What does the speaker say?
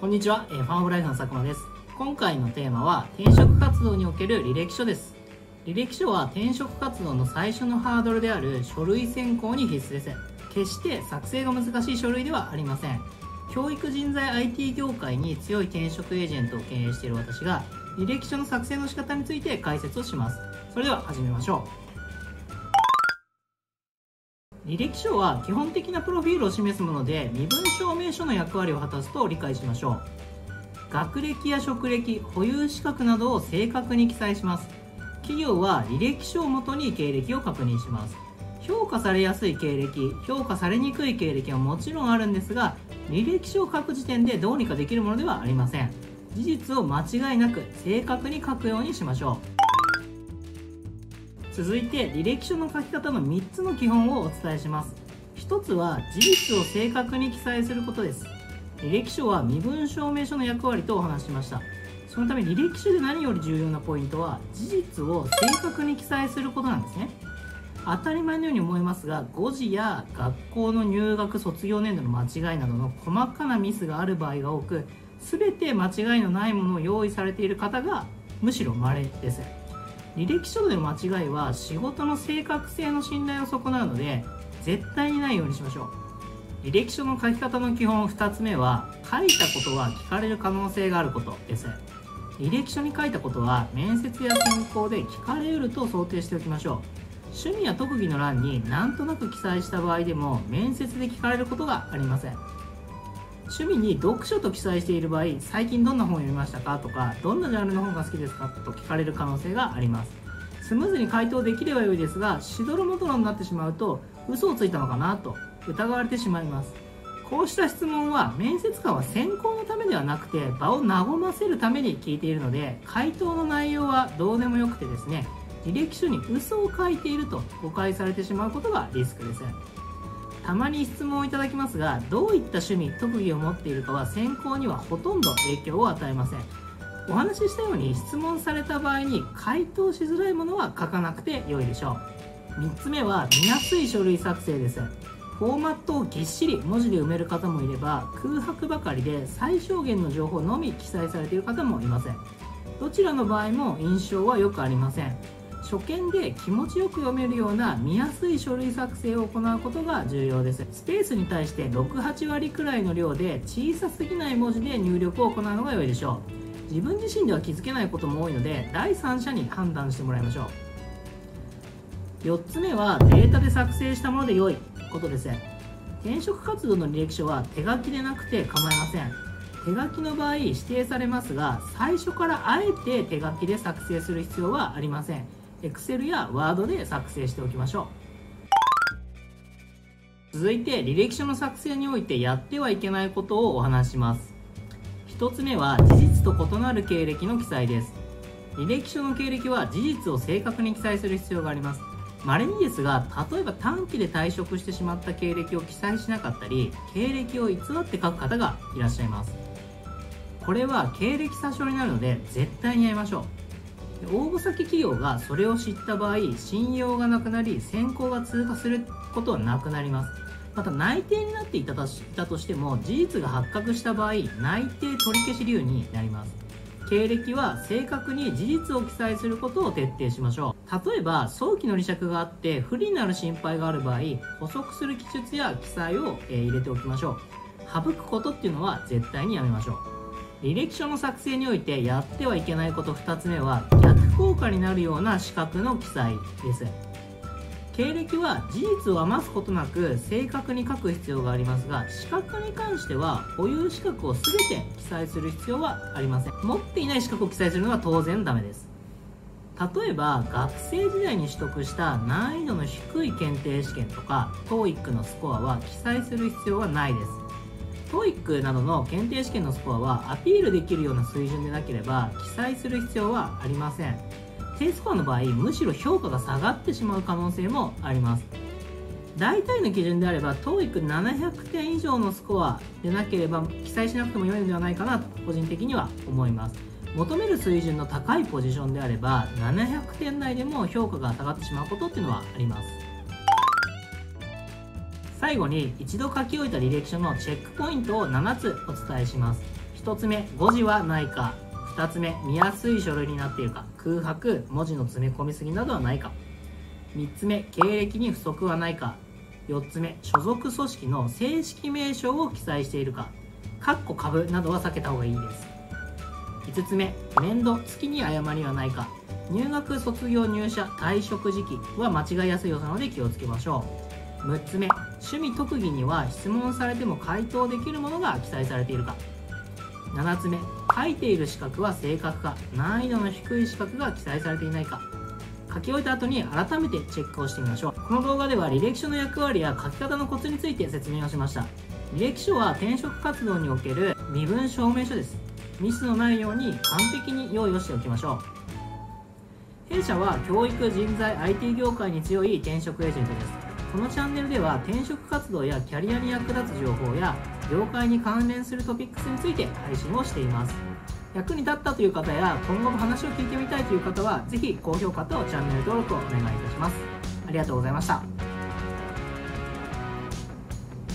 こんにちは、えーファンオブライフの佐久間です。今回のテーマは転職活動における履歴書です。履歴書は転職活動の最初のハードルである書類選考に必須です。決して作成が難しい書類ではありません。教育人材 IT 業界に強い転職エージェントを経営している私が履歴書の作成の仕方について解説をします。それでは始めましょう。履歴書は基本的なプロフィールを示すもので身分証明書の役割を果たすと理解しましょう。学歴や職歴保有資格などを正確に記載します。企業は履歴書をもとに経歴を確認します。評価されやすい経歴評価されにくい経歴はもちろんあるんですが履歴書を書く時点でどうにかできるものではありません。事実を間違いなく正確に書くようにしましょう。続いて履歴書の書き方の3つの基本をお伝えします。1つは事実を正確に記載することです。履歴書は身分証明書の役割とお話ししました。そのため履歴書で何より重要なポイントは事実を正確に記載することなんですね。当たり前のように思いますが誤字や学校の入学卒業年度の間違いなどの細かなミスがある場合が多く全て間違いのないものを用意されている方がむしろ稀です。履歴書での間違いは仕事の正確性の信頼を損なうので絶対にないようにしましょう。履歴書の書き方の基本2つ目は書いたことは聞かれる可能性があることです。履歴書に書いたことは面接や選考で聞かれうると想定しておきましょう。趣味や特技の欄になんとなく記載した場合でも面接で聞かれることがありません。趣味に読書と記載している場合最近どんな本を読みましたかとかどんなジャンルの本が好きですかと聞かれる可能性があります。スムーズに回答できれば良いですがしどろもどろになってしまうと嘘をついたのかなと疑われてしまいます。こうした質問は面接官は選考のためではなくて場を和ませるために聞いているので回答の内容はどうでもよくてですね履歴書に嘘を書いていると誤解されてしまうことがリスクです。たまに質問をいただきますがどういった趣味特技を持っているかは選考にはほとんど影響を与えません。お話ししたように質問された場合に回答しづらいものは書かなくて良いでしょう。3つ目は見やすい書類作成です。フォーマットをぎっしり文字で埋める方もいれば空白ばかりで最小限の情報のみ記載されている方もいません。どちらの場合も印象はよくありません。初見で気持ちよく読めるような見やすい書類作成を行うことが重要です。スペースに対して68割くらいの量で小さすぎない文字で入力を行うのが良いでしょう。自分自身では気づけないことも多いので第三者に判断してもらいましょう。4つ目はデータで作成したもので良いことです。転職活動の履歴書は手書きでなくて構いません。手書きの場合指定されますが最初からあえて手書きで作成する必要はありません。Excel や Word で作成しておきましょう。続いて履歴書の作成においてやってはいけないことをお話します。1つ目は事実と異なる経歴の記載です。履歴書の経歴は事実を正確に記載する必要があります。稀にですが例えば短期で退職してしまった経歴を記載しなかったり経歴を偽って書く方がいらっしゃいます。これは経歴詐称になるので絶対にやめましょう。応募先企業がそれを知った場合信用がなくなり選考が通過することはなくなります。また内定になっていたとしたとしても事実が発覚した場合内定取り消し理由になります。経歴は正確に事実を記載することを徹底しましょう。例えば早期の離職があって不利になる心配がある場合補足する記述や記載を入れておきましょう。省くことっていうのは絶対にやめましょう。履歴書の作成においてやってはいけないこと2つ目は逆効果になるような資格の記載です。経歴は事実を余すことなく正確に書く必要がありますが資格に関しては保有資格を全て記載する必要はありません。持っていない資格を記載するのは当然ダメです。例えば学生時代に取得した難易度の低い検定試験とか TOEIC のスコアは記載する必要はないです。TOEIC などの検定試験のスコアはアピールできるような水準でなければ記載する必要はありません。低スコアの場合むしろ評価が下がってしまう可能性もあります。大体の基準であれば TOEIC700 点以上のスコアでなければ記載しなくても良いのではないかなと個人的には思います。求める水準の高いポジションであれば700点台でも評価が下がってしまうことっていうのはあります。最後に一度書き終えた履歴書のチェックポイントを7つお伝えします。1つ目誤字はないか。2つ目見やすい書類になっているか。空白文字の詰め込みすぎなどはないか。3つ目経歴に不足はないか。4つ目所属組織の正式名称を記載しているか。かっこ株などは避けた方がいいです。5つ目年度月に誤りはないか。入学卒業入社退職時期は間違いやすいようなので気をつけましょう。6つ目趣味特技には質問されても回答できるものが記載されているか。7つ目書いている資格は正確か。難易度の低い資格が記載されていないか。書き終えた後に改めてチェックをしてみましょう。この動画では履歴書の役割や書き方のコツについて説明をしました。履歴書は転職活動における身分証明書です。ミスのないように完璧に用意をしておきましょう。弊社は教育人材 IT 業界に強い転職エージェントです。このチャンネルでは転職活動やキャリアに役立つ情報や業界に関連するトピックスについて配信をしています。役に立ったという方や今後も話を聞いてみたいという方はぜひ高評価とチャンネル登録をお願いいたします。ありがとうございました。